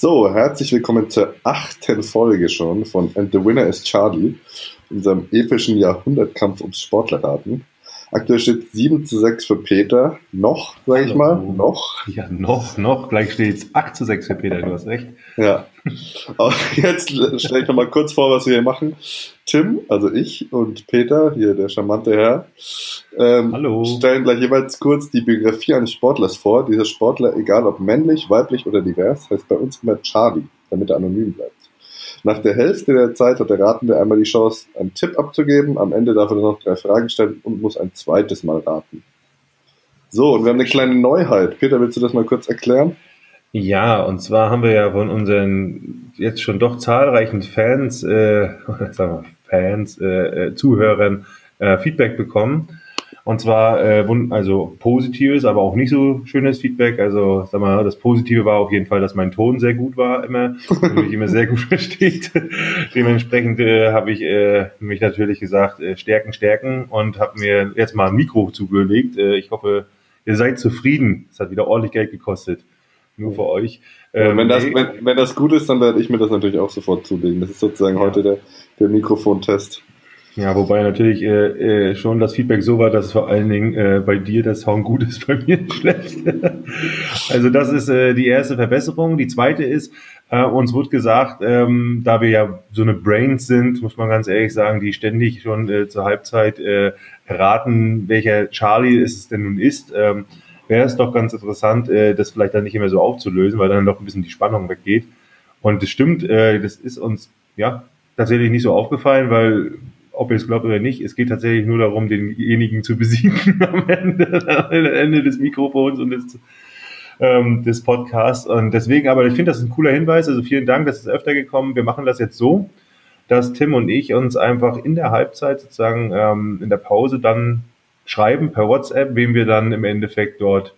So, herzlich willkommen zur achten Folge schon von And the Winner is Charlie, unserem epischen Jahrhundertkampf ums Sportlerraten. Aktuell steht 7 zu 6 für Peter. Noch, sage ich mal. Noch. Ja, noch, noch. Gleich steht es 8 zu 6 für Peter, du hast recht. Ja. Aber jetzt stelle ich nochmal kurz vor, was wir hier machen. Tim, also ich und Peter, hier der charmante Herr, ähm, Hallo. stellen gleich jeweils kurz die Biografie eines Sportlers vor. Dieser Sportler, egal ob männlich, weiblich oder divers, heißt bei uns immer Charlie, damit er anonym bleibt. Nach der Hälfte der Zeit hat der Ratende einmal die Chance, einen Tipp abzugeben. Am Ende darf er noch drei Fragen stellen und muss ein zweites Mal raten. So, und wir haben eine kleine Neuheit. Peter, willst du das mal kurz erklären? Ja, und zwar haben wir ja von unseren jetzt schon doch zahlreichen Fans, äh, sagen wir Fans, äh, äh, Zuhörern äh, Feedback bekommen. Und zwar, äh, also positives, aber auch nicht so schönes Feedback. Also, sag mal, das Positive war auf jeden Fall, dass mein Ton sehr gut war, immer, und mich immer sehr gut versteht. Dementsprechend äh, habe ich äh, mich natürlich gesagt, äh, stärken, stärken und habe mir jetzt mal ein Mikro zugelegt. Äh, ich hoffe, ihr seid zufrieden. Es hat wieder ordentlich Geld gekostet. Nur für euch. Ähm, wenn, das, wenn, wenn das gut ist, dann werde ich mir das natürlich auch sofort zulegen. Das ist sozusagen ja. heute der, der Mikrofontest. Ja, wobei natürlich äh, äh, schon das Feedback so war, dass vor allen Dingen äh, bei dir der Sound gut ist, bei mir schlecht. also das ist äh, die erste Verbesserung. Die zweite ist, äh, uns wird gesagt, ähm, da wir ja so eine Brains sind, muss man ganz ehrlich sagen, die ständig schon äh, zur Halbzeit äh, raten, welcher Charlie es denn nun ist, ähm, wäre es doch ganz interessant, äh, das vielleicht dann nicht immer so aufzulösen, weil dann doch ein bisschen die Spannung weggeht. Und das stimmt, äh, das ist uns ja tatsächlich nicht so aufgefallen, weil ob ihr es glaubt oder nicht, es geht tatsächlich nur darum, denjenigen zu besiegen am Ende, am Ende des Mikrofons und des, ähm, des Podcasts. Und deswegen, aber ich finde, das ist ein cooler Hinweis. Also vielen Dank, das ist öfter gekommen. Wir machen das jetzt so, dass Tim und ich uns einfach in der Halbzeit sozusagen ähm, in der Pause dann schreiben per WhatsApp, wem wir dann im Endeffekt dort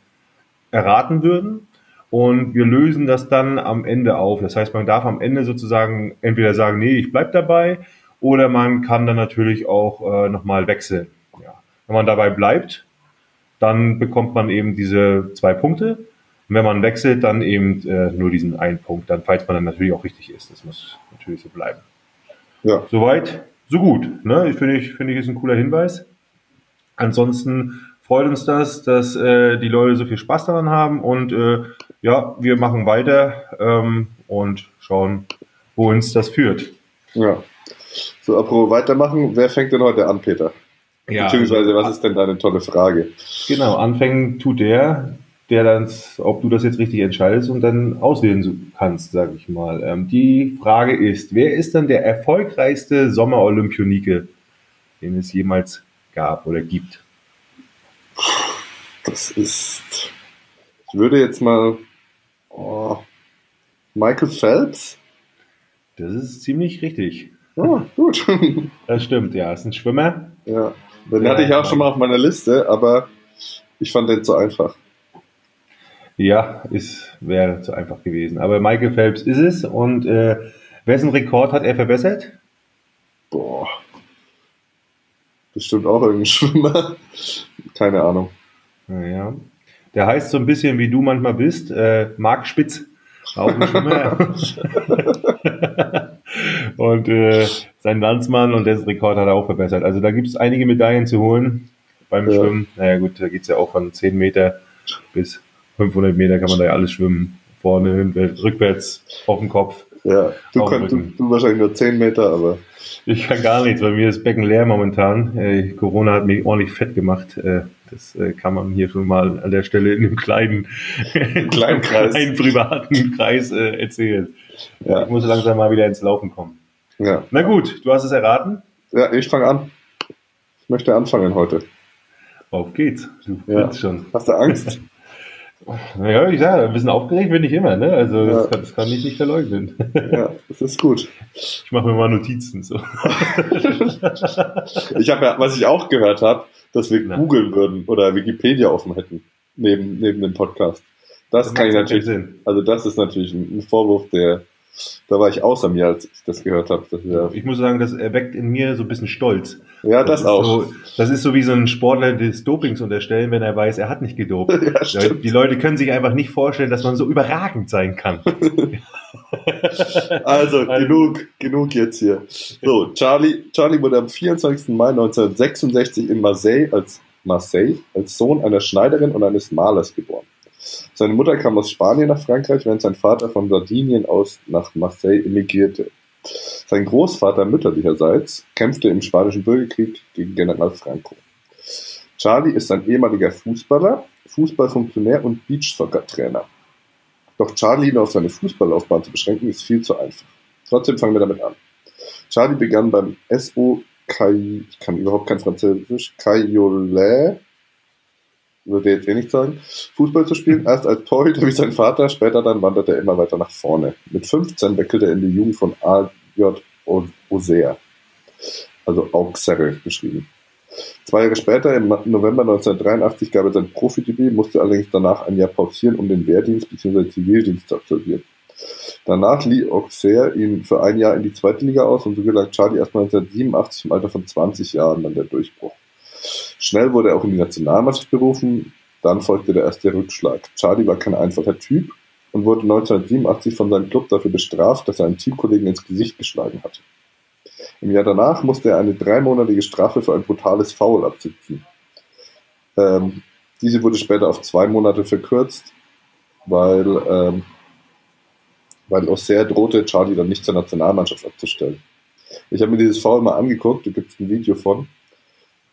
erraten würden. Und wir lösen das dann am Ende auf. Das heißt, man darf am Ende sozusagen entweder sagen, nee, ich bleib dabei, oder man kann dann natürlich auch äh, nochmal wechseln. Ja. Wenn man dabei bleibt, dann bekommt man eben diese zwei Punkte. Und wenn man wechselt, dann eben äh, nur diesen einen Punkt, dann, falls man dann natürlich auch richtig ist. Das muss natürlich so bleiben. Ja. Soweit, so gut. Ne? Ich finde, ich, finde ich, ist ein cooler Hinweis. Ansonsten freut uns das, dass äh, die Leute so viel Spaß daran haben und äh, ja, wir machen weiter ähm, und schauen, wo uns das führt. Ja. So, apropos weitermachen, wer fängt denn heute an, Peter? Ja, Beziehungsweise, was ist denn deine tolle Frage? Genau, anfangen tut der, der dann, ob du das jetzt richtig entscheidest und dann auswählen kannst, sage ich mal. Ähm, die Frage ist, wer ist dann der erfolgreichste Sommer-Olympionike, den es jemals gab oder gibt? Das ist, ich würde jetzt mal, oh, Michael Phelps? Das ist ziemlich richtig. Oh, gut. Das stimmt, ja. Ist ein Schwimmer. Ja. Den hatte ich auch schon mal auf meiner Liste, aber ich fand den zu einfach. Ja, ist, wäre zu einfach gewesen. Aber Michael Phelps ist es. Und äh, wessen Rekord hat er verbessert? Boah. Bestimmt auch irgendein Schwimmer. Keine Ahnung. Ja. Der heißt so ein bisschen wie du manchmal bist, äh, Marc Spitz. Auch ein Schwimmer. und äh, sein Landsmann und dessen Rekord hat er auch verbessert. Also da gibt es einige Medaillen zu holen beim ja. Schwimmen. Naja gut, da geht es ja auch von 10 Meter bis 500 Meter kann man da ja alles schwimmen. Vorne, rückwärts, auf dem Kopf. Ja, du, kannst, du, du, wahrscheinlich nur 10 Meter, aber. Ich kann gar nichts, weil mir ist Becken leer momentan. Äh, Corona hat mich ordentlich fett gemacht. Äh, das äh, kann man hier schon mal an der Stelle in einem kleinen, kleinen, Kreis. kleinen privaten Kreis äh, erzählen. Ja. Ich muss langsam mal wieder ins Laufen kommen. Ja. Na gut, du hast es erraten? Ja, ich fange an. Ich möchte anfangen heute. Auf geht's. Du ja. schon. Hast du Angst? Naja, ich sage, ein bisschen aufgeregt bin ich immer, ne? Also das, kann, das kann ich nicht verleugnen. Ja, das ist gut. Ich mache mir mal Notizen. So. ich habe ja, was ich auch gehört habe, dass wir Na. googeln würden oder Wikipedia offen hätten neben, neben dem Podcast. Das, das kann ich natürlich. Sinn. Also das ist natürlich ein Vorwurf, der da war ich außer mir, als ich das gehört habe. Ja ich muss sagen, das erweckt in mir so ein bisschen Stolz. Ja, das, das auch. So, das ist so wie so ein Sportler des Dopings unterstellen, wenn er weiß, er hat nicht gedopt. Ja, die Leute können sich einfach nicht vorstellen, dass man so überragend sein kann. Also, genug, genug jetzt hier. So, Charlie, Charlie wurde am 24. Mai 1966 in Marseille als, Marseille als Sohn einer Schneiderin und eines Malers geboren. Seine Mutter kam aus Spanien nach Frankreich, während sein Vater von Sardinien aus nach Marseille emigrierte. Sein Großvater mütterlicherseits kämpfte im Spanischen Bürgerkrieg gegen General Franco. Charlie ist ein ehemaliger Fußballer, Fußballfunktionär und Beachsoccer-Trainer. Doch Charlie nur auf seine Fußballlaufbahn zu beschränken, ist viel zu einfach. Trotzdem fangen wir damit an. Charlie begann beim SO Kai, ich kann überhaupt kein Französisch, Cayolet, würde jetzt eh nicht sagen, Fußball zu spielen. Erst als Torhüter wie sein Vater, später dann wanderte er immer weiter nach vorne. Mit 15 wechselte er in die Jugend von AJ Auxerre, also Auxerre geschrieben. Zwei Jahre später, im November 1983, gab er sein Profidebüt, musste allerdings danach ein Jahr pausieren, um den Wehrdienst bzw. Zivildienst zu absolvieren. Danach lieh Auxerre ihn für ein Jahr in die zweite Liga aus und so gelang Charlie erst 1987 im Alter von 20 Jahren dann der Durchbruch. Schnell wurde er auch in die Nationalmannschaft berufen, dann folgte der erste Rückschlag. Charlie war kein einfacher Typ und wurde 1987 von seinem Club dafür bestraft, dass er einen Teamkollegen ins Gesicht geschlagen hatte. Im Jahr danach musste er eine dreimonatige Strafe für ein brutales Foul absitzen. Ähm, diese wurde später auf zwei Monate verkürzt, weil, ähm, weil Auxerre drohte, Charlie dann nicht zur Nationalmannschaft abzustellen. Ich habe mir dieses Foul mal angeguckt, da gibt es ein Video von.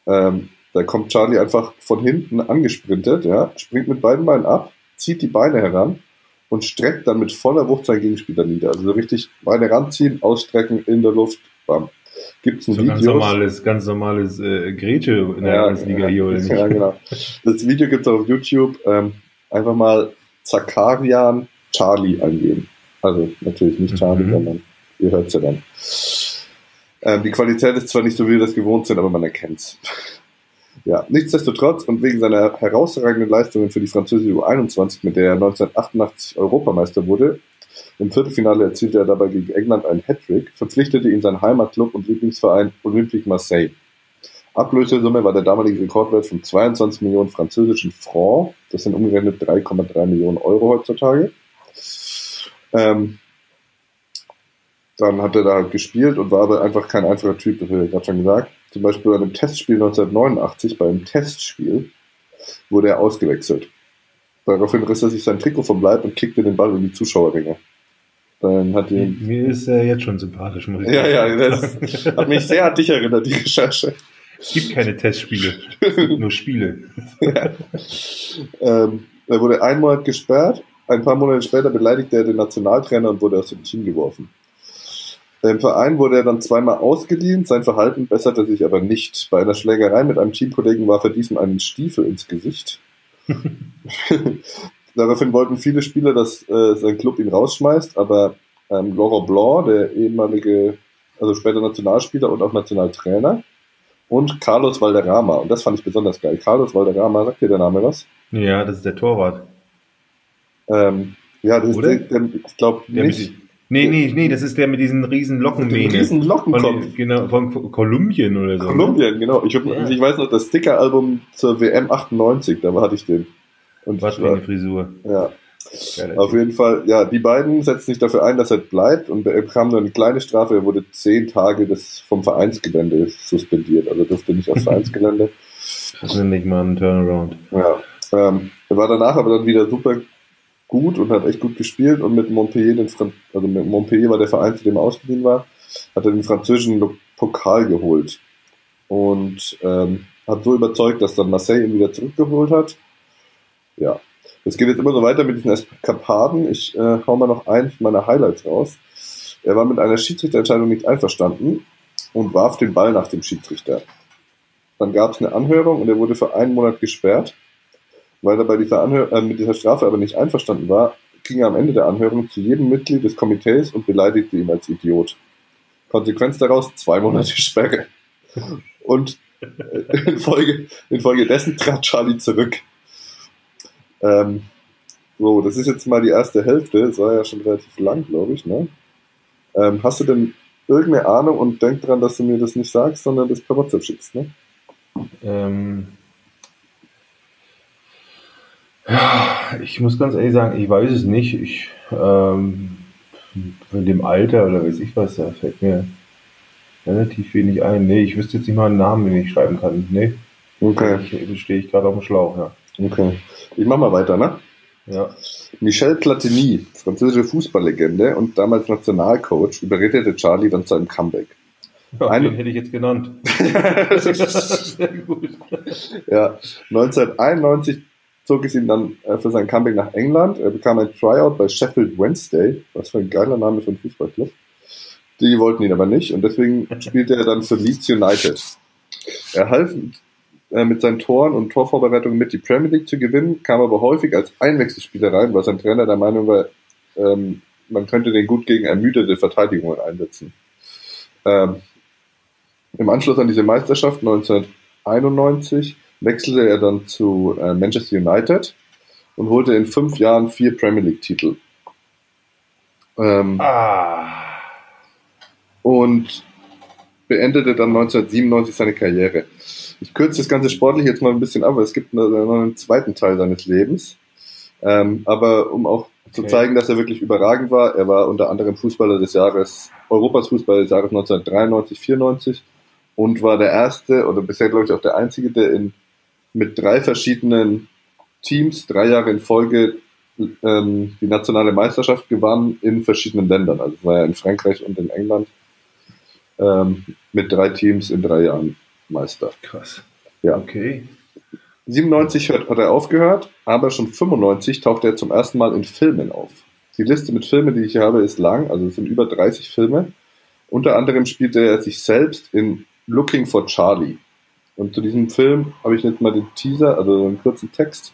Ähm, da kommt Charlie einfach von hinten angesprintet, ja, springt mit beiden Beinen ab, zieht die Beine heran und streckt dann mit voller Wucht seinen Gegenspieler nieder. Also so richtig Beine ranziehen, ausstrecken, in der Luft, bam. Gibt es ein so Video. Ganz normales, ganz normales äh, Grätsche in der ja, Liga hier, oder nicht? Ja, genau. Das Video gibt es auf YouTube. Ähm, einfach mal Zakarian Charlie eingeben. Also natürlich nicht Charlie, mhm. sondern ihr hört es ja dann. Ähm, die Qualität ist zwar nicht so, wie wir das gewohnt sind, aber man erkennt es. Ja, nichtsdestotrotz und wegen seiner herausragenden Leistungen für die französische U21, mit der er 1988 Europameister wurde, im Viertelfinale erzielte er dabei gegen England einen Hattrick, verpflichtete ihn sein Heimatclub und Lieblingsverein Olympique Marseille. Ablösesumme war der damalige Rekordwert von 22 Millionen französischen Francs, das sind umgerechnet 3,3 Millionen Euro heutzutage. Ähm, dann hat er da gespielt und war aber einfach kein einfacher Typ, das habe ich gerade schon gesagt. Zum Beispiel bei einem Testspiel 1989, bei einem Testspiel, wurde er ausgewechselt. Daraufhin riss er sich sein Trikot vom Leib und kickte den Ball in die Zuschauerringe. Dann hat ihn, Mir ist er jetzt schon sympathisch, muss ich Ja, ja, das hat mich sehr an dich erinnert, die Recherche. Es gibt keine Testspiele, nur Spiele. ja. ähm, er wurde einen Monat gesperrt, ein paar Monate später beleidigte er den Nationaltrainer und wurde aus dem Team geworfen. Im Verein wurde er dann zweimal ausgeliehen, sein Verhalten besserte sich aber nicht. Bei einer Schlägerei mit einem Teamkollegen warf er diesem einen Stiefel ins Gesicht. Daraufhin wollten viele Spieler, dass äh, sein Club ihn rausschmeißt, aber ähm, Laurent Blanc, der ehemalige, also später Nationalspieler und auch Nationaltrainer, und Carlos Valderrama, und das fand ich besonders geil. Carlos Valderrama, sagt dir der Name was? Ja, das ist der Torwart. Ähm, ja, das Oder? ist der, der ich glaube nicht. Nee, nee, nee, das ist der mit diesen riesen Lockenmähnen. Riesen Lockenkopf. Von, genau, von Kolumbien oder so. Ne? Kolumbien, genau. Ich, ja. ich weiß noch, das Sticker-Album zur WM 98, da hatte ich den. Und Was für eine Frisur. Ja. Geil, Auf jeden Fall, ja, die beiden setzen sich dafür ein, dass er bleibt und er bekam nur eine kleine Strafe. Er wurde zehn Tage des, vom Vereinsgelände suspendiert, also durfte nicht aufs Vereinsgelände. Das ist nicht mal ein Turnaround. Ja. Ähm, er war danach aber dann wieder super gut und hat echt gut gespielt und mit Montpellier, den Fran also mit Montpellier war der Verein, zu dem er ausgeliehen war, hat er den französischen Pokal geholt und ähm, hat so überzeugt, dass dann Marseille ihn wieder zurückgeholt hat. Ja, es geht jetzt immer so weiter mit diesen Eskapaden. Ich äh, hau mal noch eins meiner Highlights raus. Er war mit einer Schiedsrichterentscheidung nicht einverstanden und warf den Ball nach dem Schiedsrichter. Dann gab es eine Anhörung und er wurde für einen Monat gesperrt. Weil er bei dieser Anhör äh, mit dieser Strafe aber nicht einverstanden war, ging er am Ende der Anhörung zu jedem Mitglied des Komitees und beleidigte ihn als Idiot. Konsequenz daraus zwei Monate Sperre. Und äh, Folge, infolgedessen trat Charlie zurück. Ähm, so, das ist jetzt mal die erste Hälfte. Es war ja schon relativ lang, glaube ich. Ne? Ähm, hast du denn irgendeine Ahnung und denk dran, dass du mir das nicht sagst, sondern das per WhatsApp schickst, ne? Ähm, ja, ich muss ganz ehrlich sagen, ich weiß es nicht. Ich, ähm, In dem Alter oder weiß ich was, da fällt mir relativ wenig ein. Nee, ich wüsste jetzt nicht mal einen Namen, den ich schreiben kann. Nee. Okay. Ich stehe ich gerade auf dem Schlauch, ja. Okay. Ich mach mal weiter, ne? Ja. Michel Platini, französische Fußballlegende und damals Nationalcoach, überredete Charlie dann zu einem Comeback. ja Eine- den hätte ich jetzt genannt. Sehr gut. Ja, 1991 zog es ihn dann äh, für sein Comeback nach England. Er bekam ein Tryout bei Sheffield Wednesday. Was für ein geiler Name für einen Fußballclub. Die wollten ihn aber nicht und deswegen spielte er dann für Leeds United. Er half äh, mit seinen Toren und Torvorbereitungen mit, die Premier League zu gewinnen, kam aber häufig als Einwechselspieler rein, weil sein Trainer der Meinung war, ähm, man könnte den gut gegen ermüdete Verteidigungen einsetzen. Ähm, Im Anschluss an diese Meisterschaft 1991 wechselte er dann zu äh, Manchester United und holte in fünf Jahren vier Premier League-Titel. Ähm, Ah. und beendete dann 1997 seine Karriere. Ich kürze das ganze sportlich jetzt mal ein bisschen ab, weil es gibt noch noch einen zweiten Teil seines Lebens. Ähm, aber um auch zu Okay. zeigen, dass er wirklich überragend war, er war unter anderem Fußballer des Jahres, Europas Fußballer des Jahres 1993, 94 und war der erste oder bisher glaube ich auch der einzige, der in, mit drei verschiedenen Teams drei Jahre in Folge ähm, die nationale Meisterschaft gewann in verschiedenen Ländern. Also war er in Frankreich und in England ähm, mit drei Teams in drei Jahren Meister. Krass. Ja. Okay. 97 hat, hat er aufgehört, aber schon 95 tauchte er zum ersten Mal in Filmen auf. Die Liste mit Filmen, die ich hier habe, ist lang, also es sind über 30 Filme. Unter anderem spielte er sich selbst in Looking for Charlie. Und zu diesem Film habe ich jetzt mal den Teaser, also einen kurzen Text,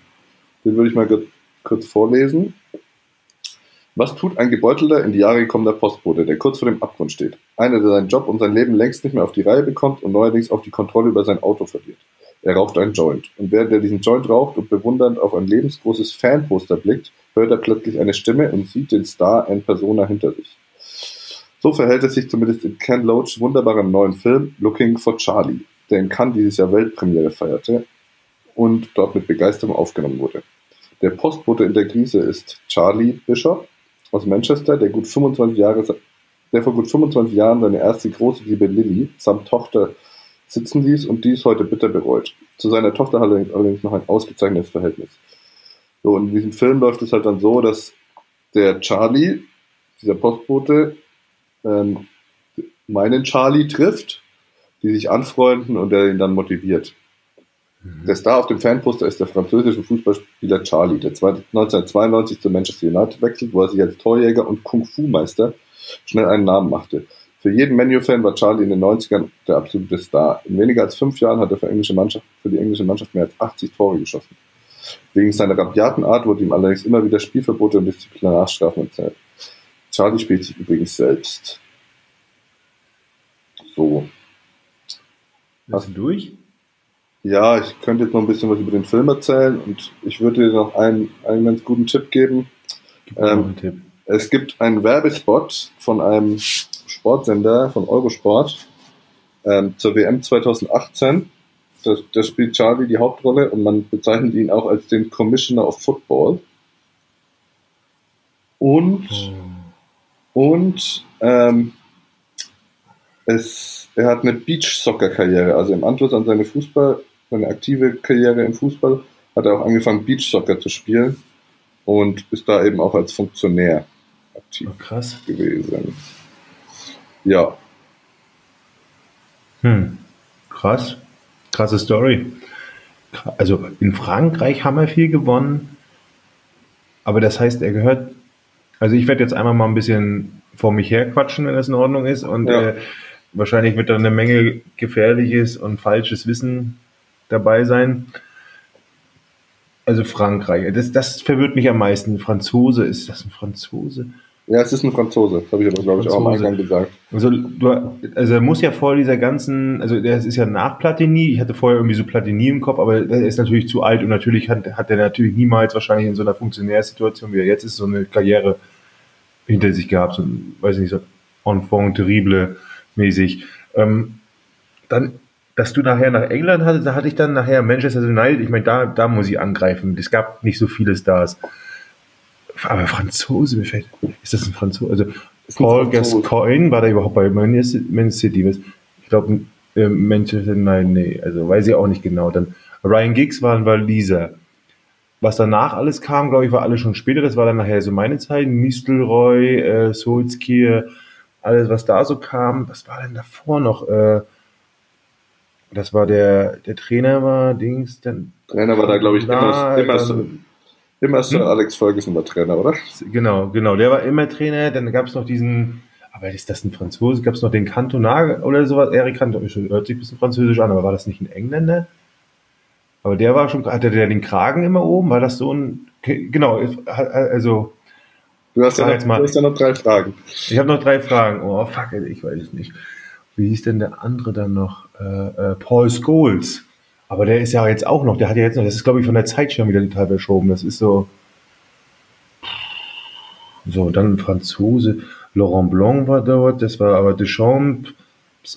den würde ich mal kur- kurz vorlesen. Was tut ein gebeutelter, in die Jahre gekommener Postbote, der kurz vor dem Abgrund steht? Einer, der seinen Job und sein Leben längst nicht mehr auf die Reihe bekommt und neuerdings auch die Kontrolle über sein Auto verliert. Er raucht einen Joint. Und während er diesen Joint raucht und bewundernd auf ein lebensgroßes Fanposter blickt, hört er plötzlich eine Stimme und sieht den Star en persona hinter sich. So verhält es sich zumindest in Ken Loachs wunderbarem neuen Film Looking for Charlie, der in Cannes dieses Jahr Weltpremiere feierte und dort mit Begeisterung aufgenommen wurde. Der Postbote in der Krise ist Charlie Bishop aus Manchester, der, gut 25 Jahre, der vor gut 25 Jahren seine erste große Liebe Lilly samt Tochter sitzen ließ und dies heute bitter bereut. Zu seiner Tochter hat er allerdings noch ein ausgezeichnetes Verhältnis. So, und in diesem Film läuft es halt dann so, dass der Charlie, dieser Postbote, ähm, meinen Charlie trifft, die sich anfreunden und der ihn dann motiviert. Der Star auf dem Fanposter ist der französische Fußballspieler Charlie, der 1992 zu Manchester United wechselt, wo er sich als Torjäger und Kung-Fu-Meister schnell einen Namen machte. Für jeden Menu-Fan war Charlie in den 90ern der absolute Star. In weniger als fünf Jahren hat er für, englische Mannschaft, für die englische Mannschaft mehr als 80 Tore geschossen. Wegen seiner rabiaten Art wurde ihm allerdings immer wieder Spielverbote und Disziplinarstrafen erzählt. Charlie spielt sich übrigens selbst. So. Hast du durch? Ja, ich könnte jetzt noch ein bisschen was über den Film erzählen und ich würde dir noch einen, einen ganz guten Tipp geben. Gib Ähm, einen Tipp. Es gibt einen Werbespot von einem Sportsender von Eurosport ähm, zur WM 2018. Da, da spielt Charlie die Hauptrolle und man bezeichnet ihn auch als den Commissioner of Football. Und, und ähm, es, er hat eine Beach-Soccer-Karriere. Also im Anschluss an seine Fußball, seine aktive Karriere im Fußball, hat er auch angefangen, Beach-Soccer zu spielen und ist da eben auch als Funktionär aktiv Oh, krass. gewesen. Ja, Hm. Krass. Krasse Story. Also in Frankreich haben wir viel gewonnen. Aber das heißt, er gehört. Also ich werde jetzt einmal mal ein bisschen vor mich herquatschen, wenn das in Ordnung ist. Und Ja. äh, wahrscheinlich wird da eine Menge gefährliches und falsches Wissen dabei sein. Also Frankreich, das, das verwirrt mich am meisten. Franzose, ist das ein Franzose? ja, es ist ein Franzose. Das habe ich aber, glaube ich, auch am Franzose. Eingang gesagt. Also, du, also er muss ja vor dieser ganzen, also der ist ja nach Platini, ich hatte vorher irgendwie so Platini im Kopf, aber der ist natürlich zu alt und natürlich hat, hat er natürlich niemals wahrscheinlich in so einer Funktionärsituation, wie er jetzt ist, so eine Karriere hinter sich gehabt, so ein, weiß ich nicht, so Enfant terrible mäßig. Ähm, dann, dass du nachher nach England hattest, da hatte ich dann nachher Manchester United, ich meine, da, da muss ich angreifen. Es gab nicht so viele Stars. aber Franzose, mir fällt, ist das ein Franzose? Also Paul Gascoigne war da überhaupt bei Man City? Ich glaube, äh, Manchester, nein, nee, also weiß ich auch nicht genau. Dann Ryan Giggs war ein Waliser. Was danach alles kam, glaube ich, war alles schon später. Das war dann nachher so meine Zeit. Nistelrooy, äh, Solskjaer, alles, was da so kam. Was war denn davor noch? Äh, das war der, der Trainer war Dings. Dann, Trainer war da, glaube ich, immer, immer, so, immer Sir hm? Alex Ferguson war Trainer, oder? Genau, genau. Der war immer Trainer. Dann gab es noch diesen, aber ist das ein Franzose? Gab es noch den Cantona oder sowas? Eric Cantona, hört sich ein bisschen französisch an, aber war das nicht ein Engländer? Aber der war schon, hatte der den Kragen immer oben? War das so ein, genau, also. Du hast ja, noch, jetzt mal, du hast ja noch drei Fragen. Ich habe noch drei Fragen. Oh, fuck, ich weiß es nicht. Wie hieß denn der andere dann noch? Äh, äh, Paul Scholes. Aber der ist ja jetzt auch noch, der hat ja jetzt noch, das ist glaube ich von der Zeit schon wieder total verschoben. Das ist so. So, dann ein Franzose. Laurent Blanc war dort, das war aber Deschamps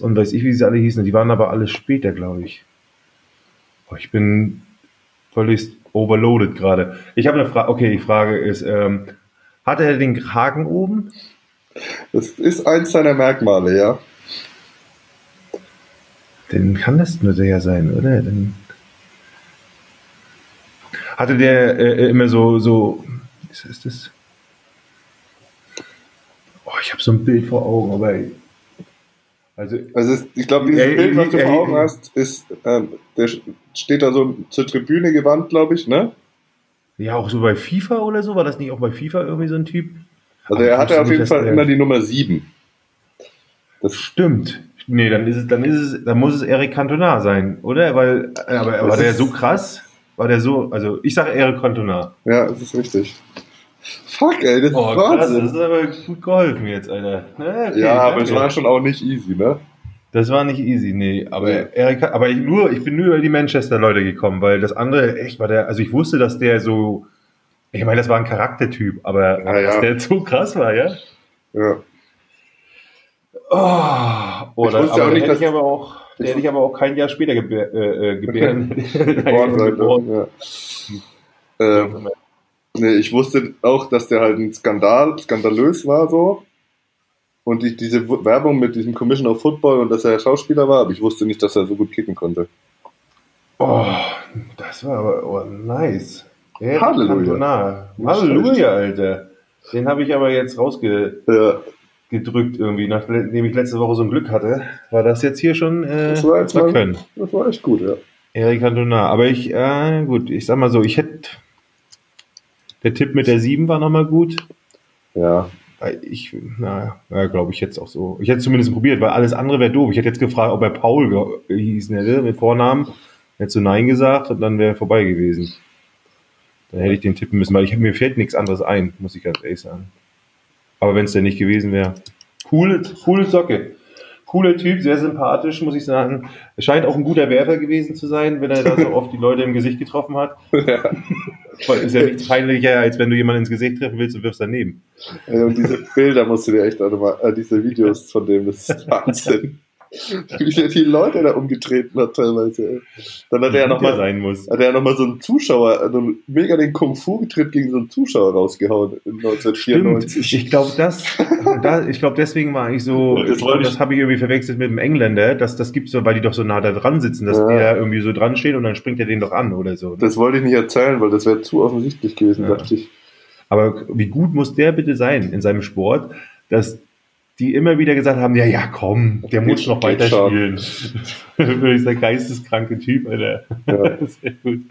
und weiß ich, wie sie alle hießen. Die waren aber alle später, glaube ich. Oh, ich bin völlig overloaded gerade. Ich habe eine Frage. Okay, die Frage ist, ähm, hat er den Kragen oben? Das ist eins seiner Merkmale, ja. Dann kann das nur der sein, oder? Dann hatte der äh, äh immer so, so, was ist das? Oh, ich habe so ein Bild vor Augen, aber also, also ich glaube, dieses Bild, was du vor Augen hast, ist, ähm, der steht da so zur Tribüne gewandt, glaube ich, ne? Ja, auch so bei FIFA oder so. War das nicht auch bei FIFA irgendwie so ein Typ? Also er hatte auf jeden Fall immer die Nummer 7. Das stimmt. Nee, dann ist es, dann ist es, dann muss es Eric Cantona sein, oder? Weil, aber war der so krass? War der so, also ich sage Eric Cantona. Ja, das ist richtig. Fuck, ey, das oh, ist Wahnsinn. das ist aber gut geholfen jetzt, Alter. Ne, okay, ja, aber es war schon auch nicht easy, ne? Das war nicht easy, nee. Aber ja. Erika, aber ich, nur, ich bin nur über die Manchester-Leute gekommen, weil das andere, echt, war der, also ich wusste, dass der so, ich meine, das war ein Charaktertyp, aber ja, dass ja. der so krass war, ja? Ja. Oh, oder, ich aber auch nicht, hätte ich aber auch, der hätte ich aber auch kein Jahr später gebär, äh, äh gebären. geboren, ja. ähm, Nee, ich wusste auch, dass der halt ein Skandal, skandalös war so. Und die, diese Werbung mit diesem Commissioner of Football und dass er Schauspieler war, aber ich wusste nicht, dass er so gut kicken konnte. Oh, das war aber oh, nice. Ja, Halleluja. Halleluja, Alter. Den habe ich aber jetzt rausgedrückt ja. irgendwie, nachdem ich letzte Woche so ein Glück hatte. War das jetzt hier schon äh, das war, jetzt mal, können. Das war echt gut, ja. Erik Cantona. Aber ich, äh, gut, ich sag mal so, ich hätte der Tipp mit der 7 war nochmal gut. Ja. Ich, na, ja, glaube ich jetzt auch so. Ich hätte es zumindest probiert, weil alles andere wäre doof. Ich hätte jetzt gefragt, ob er Paul hieß hätte mit Vornamen. Hättest du Nein gesagt und dann wäre vorbei gewesen. Dann hätte ich den tippen müssen, weil ich, mir fällt nichts anderes ein, muss ich ganz ehrlich sagen. Aber wenn es denn nicht gewesen wäre. Coole, coole Socke cooler Typ, sehr sympathisch, muss ich sagen. Er scheint auch ein guter Werfer gewesen zu sein, wenn er da so oft die Leute im Gesicht getroffen hat. Ja. Ist ja nichts peinlicher, als wenn du jemanden ins Gesicht treffen willst und wirfst daneben. Ja, und diese Bilder musst du dir echt auch nochmal, äh, diese Videos von dem, das ist Wahnsinn. wie der die Leute da umgetreten hat teilweise. Dann hat er ja nochmal sein muss. Hat er ja noch mal so einen Zuschauer, also mega den Kung-Fu-Tritt gegen so einen Zuschauer rausgehauen in 1994. Stimmt. Ich glaube, das, da, ich glaube, deswegen war ich so, das, glaub, das habe ich irgendwie verwechselt mit dem Engländer, dass das gibt so, weil die doch so nah da dran sitzen, dass ja. die da irgendwie so dran stehen und dann springt er den doch an oder so. Das wollte ich nicht erzählen, weil das wäre zu offensichtlich gewesen, ja. dachte ich. Aber wie gut muss der bitte sein in seinem Sport, dass die immer wieder gesagt haben, ja, ja, komm, der muss noch weiterspielen. Wirklich ist der geisteskranke Typ, Alter. Ja. Sehr gut.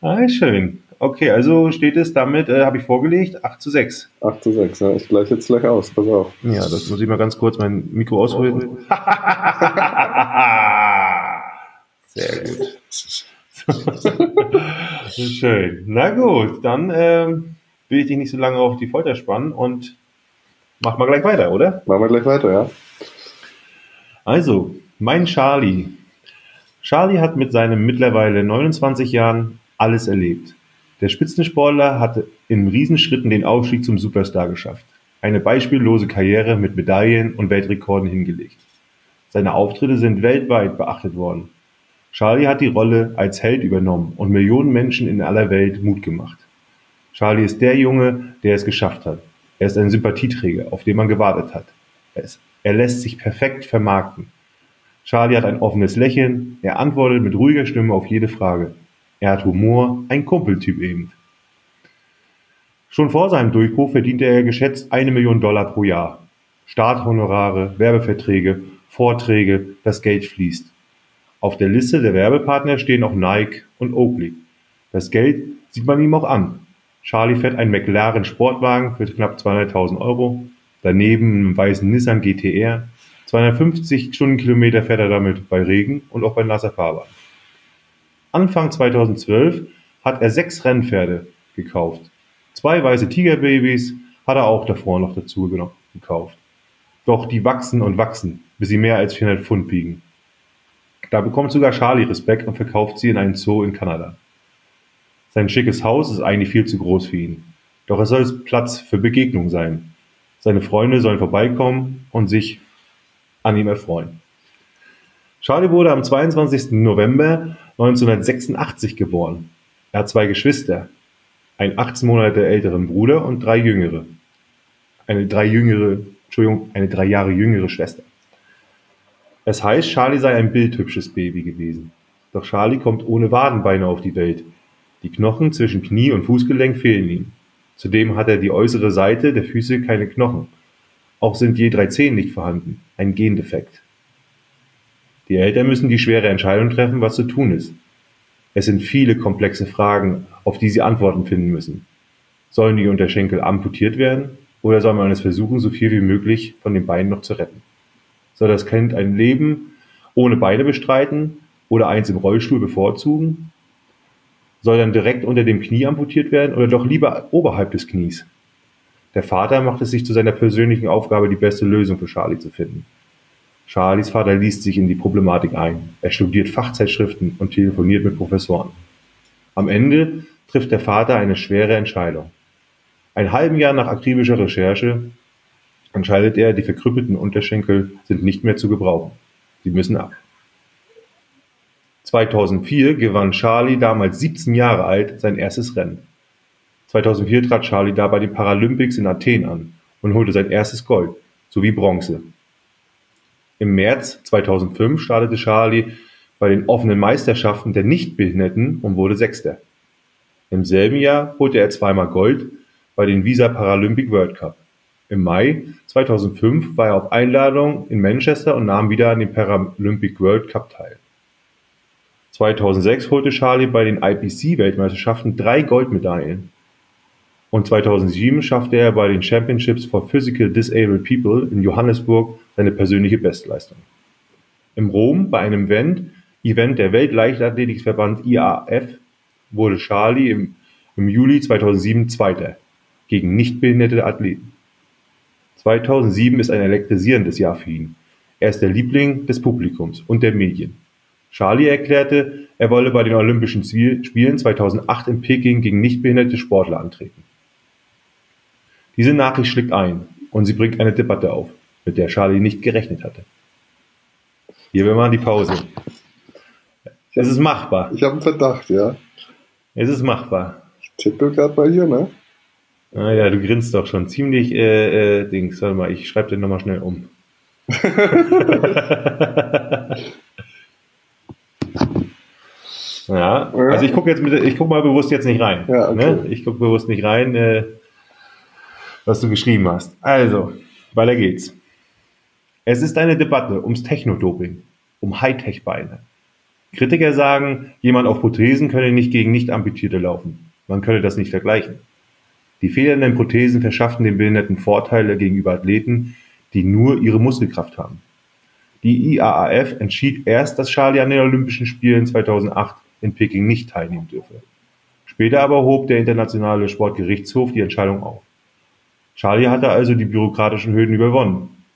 Ah, schön. Okay, also steht es damit, äh, habe ich vorgelegt, 8 zu 6. 8 zu 6, ja. Ich gleiche jetzt gleich aus, pass auf. Ja, das muss ich mal ganz kurz mein Mikro ausholen. Sehr gut. Schön. Na gut, dann ähm, will ich dich nicht so lange auf die Folter spannen und Machen wir gleich weiter, oder? Machen wir gleich weiter, ja. Also, mein Charlie. Charlie hat mit seinen mittlerweile 29 Jahren alles erlebt. Der Spitzensportler hatte in Riesenschritten den Aufstieg zum Superstar geschafft. Eine beispiellose Karriere mit Medaillen und Weltrekorden hingelegt. Seine Auftritte sind weltweit beachtet worden. Charlie hat die Rolle als Held übernommen und Millionen Menschen in aller Welt Mut gemacht. Charlie ist der Junge, der es geschafft hat. Er ist ein Sympathieträger, auf den man gewartet hat. Er, ist, er lässt sich perfekt vermarkten. Charlie hat ein offenes Lächeln, er antwortet mit ruhiger Stimme auf jede Frage. Er hat Humor, ein Kumpeltyp eben. Schon vor seinem Durchbruch verdiente er geschätzt eine Million Dollar pro Jahr. Starthonorare, Werbeverträge, Vorträge, das Geld fließt. Auf der Liste der Werbepartner stehen auch Nike und Oakley. Das Geld sieht man ihm auch an. Charlie fährt einen McLaren Sportwagen für knapp 200.000 Euro, daneben einen weißen Nissan GTR. 250 Stundenkilometer fährt er damit bei Regen und auch bei nasser Fahrbahn. Anfang 2012 hat er sechs Rennpferde gekauft. Zwei weiße Tigerbabys hat er auch davor noch dazu gekauft. Doch die wachsen und wachsen, bis sie mehr als 400 Pfund wiegen. Da bekommt sogar Charlie Respekt und verkauft sie in einen Zoo in Kanada. Sein schickes Haus ist eigentlich viel zu groß für ihn. Doch es soll Platz für Begegnung sein. Seine Freunde sollen vorbeikommen und sich an ihm erfreuen. Charlie wurde am 22. November 1986 geboren. Er hat zwei Geschwister, einen 18 Monate älteren Bruder und drei jüngere. Eine drei jüngere, Entschuldigung, eine drei Jahre jüngere Schwester. Es heißt, Charlie sei ein bildhübsches Baby gewesen. Doch Charlie kommt ohne Wadenbeine auf die Welt. Die Knochen zwischen Knie und Fußgelenk fehlen ihm. Zudem hat er die äußere Seite der Füße keine Knochen. Auch sind je drei Zehen nicht vorhanden, ein Gendefekt. Die Eltern müssen die schwere Entscheidung treffen, was zu tun ist. Es sind viele komplexe Fragen, auf die sie Antworten finden müssen. Sollen die Unterschenkel amputiert werden oder soll man es versuchen, so viel wie möglich von den Beinen noch zu retten? Soll das Kind ein Leben ohne Beine bestreiten oder eins im Rollstuhl bevorzugen? Soll dann direkt unter dem Knie amputiert werden oder doch lieber oberhalb des Knies? Der Vater macht es sich zu seiner persönlichen Aufgabe, die beste Lösung für Charlie zu finden. Charlies Vater liest sich in die Problematik ein. Er studiert Fachzeitschriften und telefoniert mit Professoren. Am Ende trifft der Vater eine schwere Entscheidung. Ein halben Jahr nach akribischer Recherche entscheidet er, die verkrüppelten Unterschenkel sind nicht mehr zu gebrauchen. Sie müssen ab. 2004 gewann Charlie, damals 17 Jahre alt, sein erstes Rennen. 2004 trat Charlie da bei den Paralympics in Athen an und holte sein erstes Gold sowie Bronze. Im März 2005 startete Charlie bei den offenen Meisterschaften der Nichtbehinderten und wurde Sechster. Im selben Jahr holte er zweimal Gold bei den Visa Paralympic World Cup. Im Mai 2005 war er auf Einladung in Manchester und nahm wieder an dem Paralympic World Cup teil. 2006 holte Charlie bei den IPC-Weltmeisterschaften drei Goldmedaillen. Und 2007 schaffte er bei den Championships for Physical Disabled People in Johannesburg seine persönliche Bestleistung. In Rom bei einem Event, Event der Weltleichtathletikverband IAF wurde Charlie im, im Juli 2007 Zweiter gegen nichtbehinderte Athleten. 2007 ist ein elektrisierendes Jahr für ihn. Er ist der Liebling des Publikums und der Medien. Charlie erklärte, er wolle bei den Olympischen Spielen 2008 in Peking gegen nichtbehinderte Sportler antreten. Diese Nachricht schlägt ein und sie bringt eine Debatte auf, mit der Charlie nicht gerechnet hatte. Hier wir machen die Pause. Es ist machbar. Ich habe einen Verdacht, ja. Es ist machbar. Ich tippe gerade mal hier, ne? Ah ja, du grinst doch schon ziemlich, äh, äh, Dings. Warte mal, ich schreibe den nochmal schnell um. ja, also ich gucke jetzt mit, ich guck mal bewusst jetzt nicht rein. Ja, okay. ne? Ich gucke bewusst nicht rein. Äh, was du geschrieben hast. Also, weiter geht's. Es ist eine Debatte ums Technodoping, um Hightech-Beine. Kritiker sagen, jemand auf Prothesen könne nicht gegen Nicht-Amputierte laufen. Man könne das nicht vergleichen. Die fehlenden Prothesen verschaffen den Behinderten Vorteile gegenüber Athleten, die nur ihre Muskelkraft haben. Die IAAF entschied erst, dass Charlie an den Olympischen Spielen 2008 in Peking nicht teilnehmen dürfe. Später aber hob der Internationale Sportgerichtshof die Entscheidung auf. Charlie hatte also die bürokratischen Hürden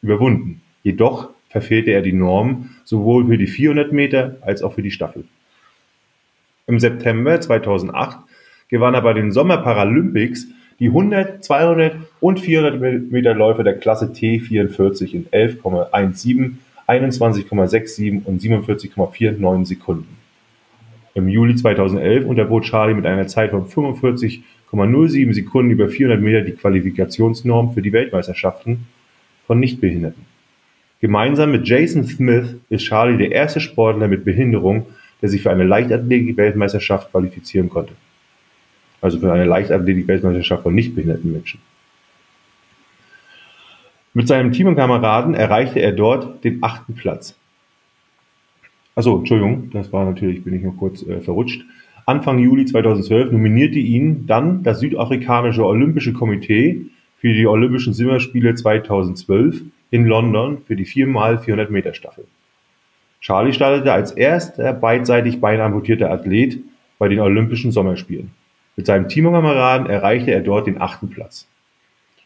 überwunden, jedoch verfehlte er die Norm sowohl für die 400 Meter als auch für die Staffel. Im September 2008 gewann er bei den Sommerparalympics die 100, 200 und 400 Meter Läufe der Klasse T44 in 11,17, 21,67 und 47,49 Sekunden. Im Juli 2011 unterbot Charlie mit einer Zeit von 45 0,07 Sekunden über 400 Meter die Qualifikationsnorm für die Weltmeisterschaften von Nichtbehinderten. Gemeinsam mit Jason Smith ist Charlie der erste Sportler mit Behinderung, der sich für eine Leichtathletik-Weltmeisterschaft qualifizieren konnte. Also für eine Leichtathletik-Weltmeisterschaft von nichtbehinderten Menschen. Mit seinem Team und Kameraden erreichte er dort den achten Platz. Achso, Entschuldigung, das war natürlich, bin ich nur kurz äh, verrutscht. Anfang Juli 2012 nominierte ihn dann das südafrikanische Olympische Komitee für die Olympischen Sommerspiele 2012 in London für die 4x400 Meter Staffel. Charlie startete als erster beidseitig beinamputierter Athlet bei den Olympischen Sommerspielen. Mit seinem Teamkameraden erreichte er dort den achten Platz.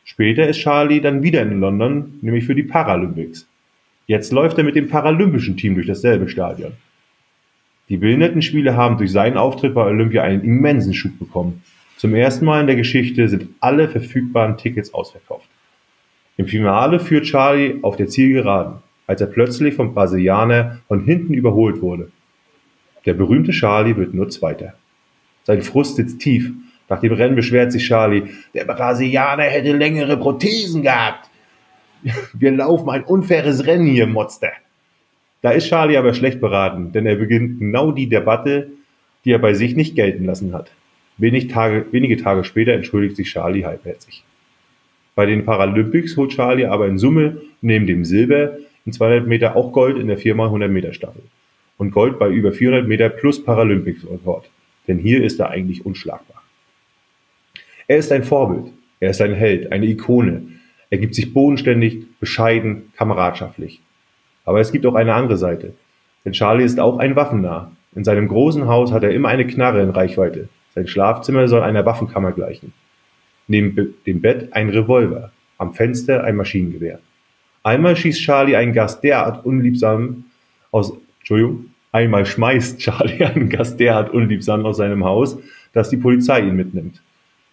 Später ist Charlie dann wieder in London, nämlich für die Paralympics. Jetzt läuft er mit dem paralympischen Team durch dasselbe Stadion. Die Behindertenspiele haben durch seinen Auftritt bei Olympia einen immensen Schub bekommen. Zum ersten Mal in der Geschichte sind alle verfügbaren Tickets ausverkauft. Im Finale führt Charlie auf der Zielgeraden, als er plötzlich vom Brasilianer von hinten überholt wurde. Der berühmte Charlie wird nur Zweiter. Sein Frust sitzt tief. Nach dem Rennen beschwert sich Charlie, der Brasilianer hätte längere Prothesen gehabt. Wir laufen ein unfaires Rennen hier, Monster. Da ist Charlie aber schlecht beraten, denn er beginnt genau die Debatte, die er bei sich nicht gelten lassen hat. Wenig Tage, wenige Tage später entschuldigt sich Charlie halbherzig. Bei den Paralympics holt Charlie aber in Summe neben dem Silber in 200 Meter auch Gold in der 4x100 Meter Staffel. Und Gold bei über 400 Meter plus Paralympics-Rekord. Denn hier ist er eigentlich unschlagbar. Er ist ein Vorbild. Er ist ein Held, eine Ikone. Er gibt sich bodenständig, bescheiden, kameradschaftlich. Aber es gibt auch eine andere Seite. Denn Charlie ist auch ein Waffennah. In seinem großen Haus hat er immer eine Knarre in Reichweite. Sein Schlafzimmer soll einer Waffenkammer gleichen. Neben dem Bett ein Revolver, am Fenster ein Maschinengewehr. Einmal schießt Charlie einen Gast derart unliebsam aus, Entschuldigung, einmal schmeißt Charlie einen Gast derart unliebsam aus seinem Haus, dass die Polizei ihn mitnimmt.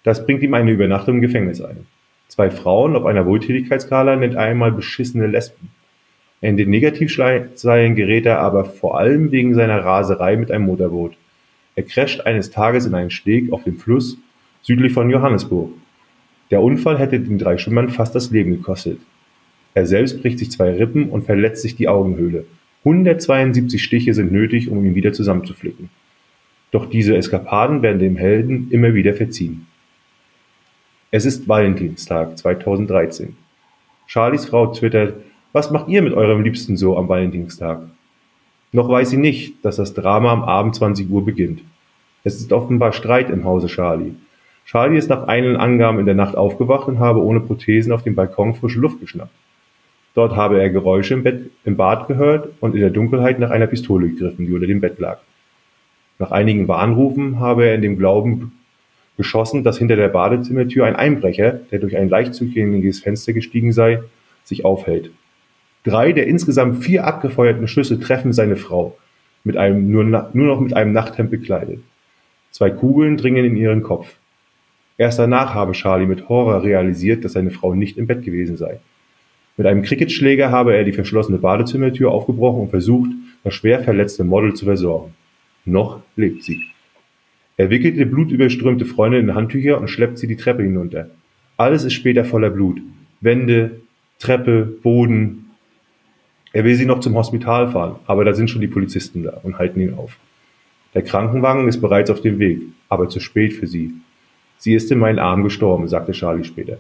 Das bringt ihm eine Übernachtung im Gefängnis ein. Zwei Frauen auf einer Wohltätigkeitsskala nennt einmal beschissene Lesben. In den Negativschlagzeilen gerät er aber vor allem wegen seiner Raserei mit einem Motorboot. Er crasht eines Tages in einen Steg auf dem Fluss südlich von Johannesburg. Der Unfall hätte den drei Schwimmern fast das Leben gekostet. Er selbst bricht sich zwei Rippen und verletzt sich die Augenhöhle. 172 Stiche sind nötig, um ihn wieder zusammenzuflicken. Doch diese Eskapaden werden dem Helden immer wieder verziehen. Es ist Valentinstag 2013. Charlies Frau twittert, was macht ihr mit eurem Liebsten so am Valentinstag? Noch weiß sie nicht, dass das Drama am Abend 20 Uhr beginnt. Es ist offenbar Streit im Hause Charlie. Charlie ist nach eigenen Angaben in der Nacht aufgewacht und habe ohne Prothesen auf dem Balkon frische Luft geschnappt. Dort habe er Geräusche im, Bett, im Bad gehört und in der Dunkelheit nach einer Pistole gegriffen, die unter dem Bett lag. Nach einigen Warnrufen habe er in dem Glauben geschossen, dass hinter der Badezimmertür ein Einbrecher, der durch ein leicht zugängliches Fenster gestiegen sei, sich aufhält. Drei der insgesamt vier abgefeuerten Schüsse treffen seine Frau, mit einem, nur, nur noch mit einem Nachthemd bekleidet. Zwei Kugeln dringen in ihren Kopf. Erst danach habe Charlie mit Horror realisiert, dass seine Frau nicht im Bett gewesen sei. Mit einem Cricketschläger habe er die verschlossene Badezimmertür aufgebrochen und versucht, das schwer verletzte Model zu versorgen. Noch lebt sie. Er wickelt die blutüberströmte Freundin in Handtücher und schleppt sie die Treppe hinunter. Alles ist später voller Blut. Wände, Treppe, Boden, er will sie noch zum Hospital fahren, aber da sind schon die Polizisten da und halten ihn auf. Der Krankenwagen ist bereits auf dem Weg, aber zu spät für sie. Sie ist in meinen Armen gestorben, sagte Charlie später.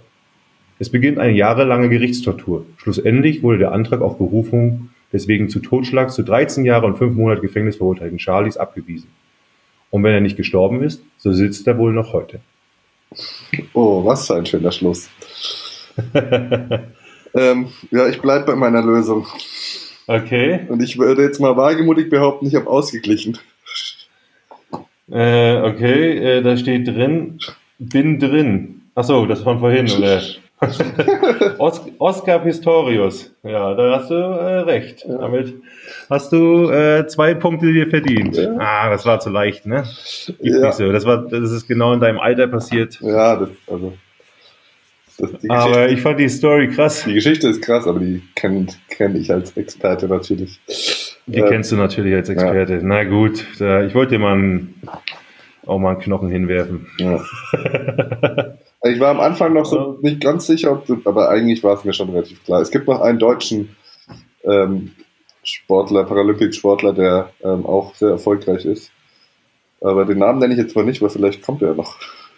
Es beginnt eine jahrelange Gerichtstortur. Schlussendlich wurde der Antrag auf Berufung des wegen zu Totschlags zu 13 Jahre und 5 Monate Gefängnis verurteilten Charlies abgewiesen. Und wenn er nicht gestorben ist, so sitzt er wohl noch heute. Oh, was für ein schöner Schluss. ähm, ja, ich bleibe bei meiner Lösung. Okay. Und ich würde jetzt mal wagemutig behaupten, ich habe ausgeglichen. Äh, okay, äh, da steht drin, bin drin. Achso, das von vorhin, oder? Os Oscar Pistorius. Ja, da hast du äh, recht. Ja. Damit hast du äh, zwei Punkte dir verdient. Ja. Ah, das war zu leicht, ne? Gibt ja. nicht so. Das, war, das ist genau in deinem Alter passiert. Ja, das, also aber ich fand die Story krass. Die Geschichte ist krass, aber die kenne kenn ich als Experte natürlich. Die äh, kennst du natürlich als Experte. Ja. Na gut, da, ich wollte dir mal einen auch mal einen Knochen hinwerfen. Ja. ich war am Anfang noch so nicht ganz sicher, ob aber eigentlich war es mir schon relativ klar. Es gibt noch einen deutschen ähm, Sportler, Paralympik-Sportler, der ähm, auch sehr erfolgreich ist. Aber den Namen nenne ich jetzt mal nicht, weil vielleicht kommt er noch.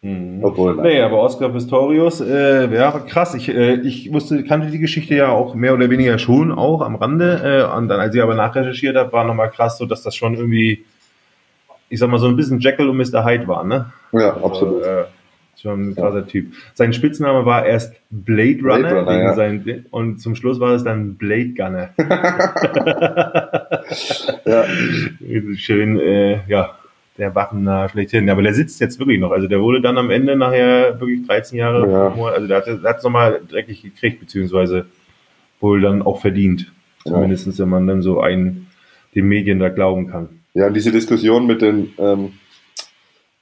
Mhm. Obwohl, nein. Nee, aber Oscar Pistorius, äh, ja, krass. Ich, äh, ich wusste, kannte die Geschichte ja auch mehr oder weniger schon, auch am Rande. Äh, und dann, als ich aber nachrecherchiert habe, war nochmal krass, so dass das schon irgendwie, ich sag mal, so ein bisschen Jekyll und Mr. Hyde war, ne? Ja, also, absolut. Äh, schon ein krasser ja. Typ. Sein Spitzname war erst Blade Runner, Blade Runner ja. sein, und zum Schluss war es dann Blade Gunner. ja. Schön, äh, ja, der Waffener schlechthin. Aber der sitzt jetzt wirklich noch. Also der wurde dann am Ende nachher wirklich 13 Jahre, ja. also der hat es nochmal dreckig gekriegt, beziehungsweise wohl dann auch verdient. Zumindest wenn man dann so einen den Medien da glauben kann. Ja, diese Diskussion mit den ähm,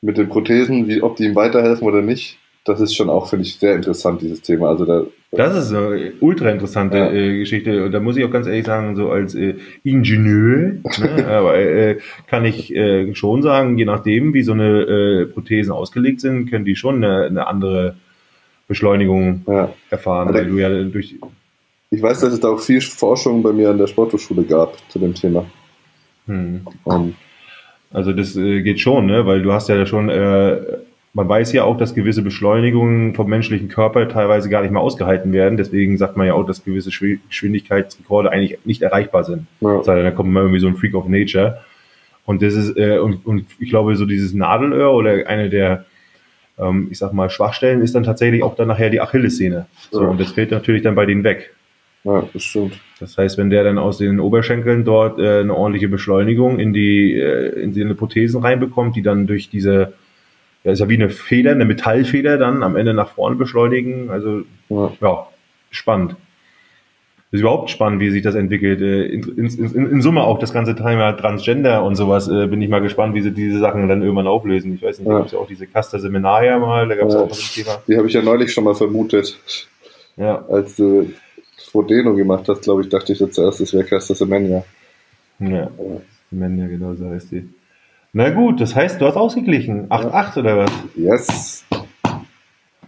mit den Prothesen, wie, ob die ihm weiterhelfen oder nicht, das ist schon auch, finde ich, sehr interessant, dieses Thema. Also da, das ist eine ultra interessante ja. äh, Geschichte. Und da muss ich auch ganz ehrlich sagen, so als äh, Ingenieur, ne, aber, äh, kann ich äh, schon sagen, je nachdem, wie so eine äh, Prothesen ausgelegt sind, können die schon eine, eine andere Beschleunigung ja. erfahren. weil du ja durch ich weiß, dass es da auch viel Forschung bei mir an der Sporthochschule gab zu dem Thema. Hm. Um, also das äh, geht schon, ne? weil du hast ja schon, äh, man weiß ja auch, dass gewisse Beschleunigungen vom menschlichen Körper teilweise gar nicht mehr ausgehalten werden. Deswegen sagt man ja auch, dass gewisse Geschwindigkeitsrekorde eigentlich nicht erreichbar sind. Ja. Das heißt, da kommt mal irgendwie so ein Freak of Nature. Und das ist, äh, und, und ich glaube, so dieses Nadelöhr oder eine der, ähm, ich sag mal, Schwachstellen ist dann tatsächlich auch dann nachher die Achillessehne. So, ja. Und das fällt natürlich dann bei denen weg. Ja, das stimmt. Das heißt, wenn der dann aus den Oberschenkeln dort äh, eine ordentliche Beschleunigung in die, äh, in die Prothesen reinbekommt, die dann durch diese, ja, ist ja wie eine Feder, eine Metallfeder dann am Ende nach vorne beschleunigen. Also, ja, ja spannend. Das ist überhaupt spannend, wie sich das entwickelt. Äh, in, in, in, in, Summe auch das ganze Thema Transgender und sowas. Äh, bin ich mal gespannt, wie sie diese Sachen dann irgendwann auflösen. Ich weiß nicht, ja. da gab es ja auch diese Caster Seminaria mal, da gab es ja. auch das Thema. Die habe ich ja neulich schon mal vermutet. Ja. Als äh, Frodeno gemacht hast, glaube ich, dachte ich jetzt zuerst, das wäre Caster Semenya. Ja, Semenya, genau so heißt die. Na gut, das heißt, du hast ausgeglichen. 8-8 ja. oder was? Yes.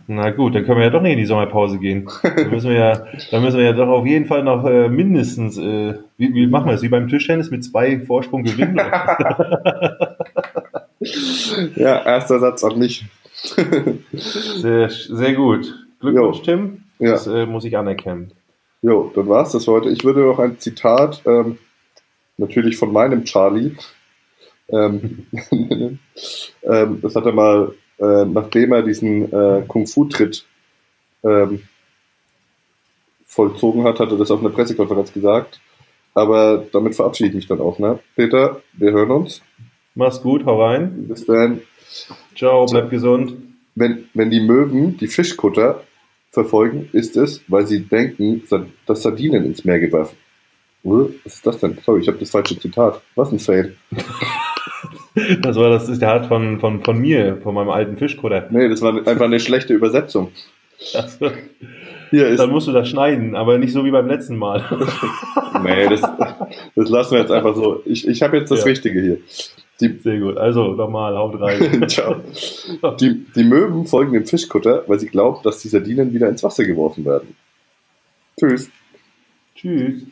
Na gut, dann können wir ja doch nicht in die Sommerpause gehen. Da müssen wir ja, da müssen wir ja doch auf jeden Fall noch äh, mindestens, äh, wie, wie machen wir das? Wie beim Tischtennis mit zwei Vorsprung gewinnen? ja, erster Satz auch nicht. sehr, sehr gut. Glückwunsch, jo. Tim. Das ja. äh, muss ich anerkennen. Jo, dann war's das heute. Ich würde noch ein Zitat, ähm, natürlich von meinem Charlie, ähm, ähm, das hat er mal, äh, nachdem er diesen äh, Kung-Fu-Tritt ähm, vollzogen hat, hat er das auf einer Pressekonferenz gesagt. Aber damit verabschiede ich mich dann auch, ne? Peter, wir hören uns. Mach's gut, hau rein. Bis dann. Ciao, bleib gesund. Wenn, wenn die Möwen die Fischkutter verfolgen, ist es, weil sie denken, dass Sardinen ins Meer geworfen. Was ist das denn? Sorry, ich habe das falsche Zitat. Was ein Fail. Das war das Zitat von, von, von mir, von meinem alten Fischkutter. Nee, das war einfach eine schlechte Übersetzung. Also, Hier ist Dann musst du das schneiden, aber nicht so wie beim letzten Mal. nee, das, das lassen wir jetzt einfach so. Ich, ich habe jetzt das ja. Richtige hier. Die, Sehr gut. Also nochmal, haut rein. Ciao. Die, die Möwen folgen dem Fischkutter, weil sie glauben, dass die Sardinen wieder ins Wasser geworfen werden. Tschüss. Tschüss.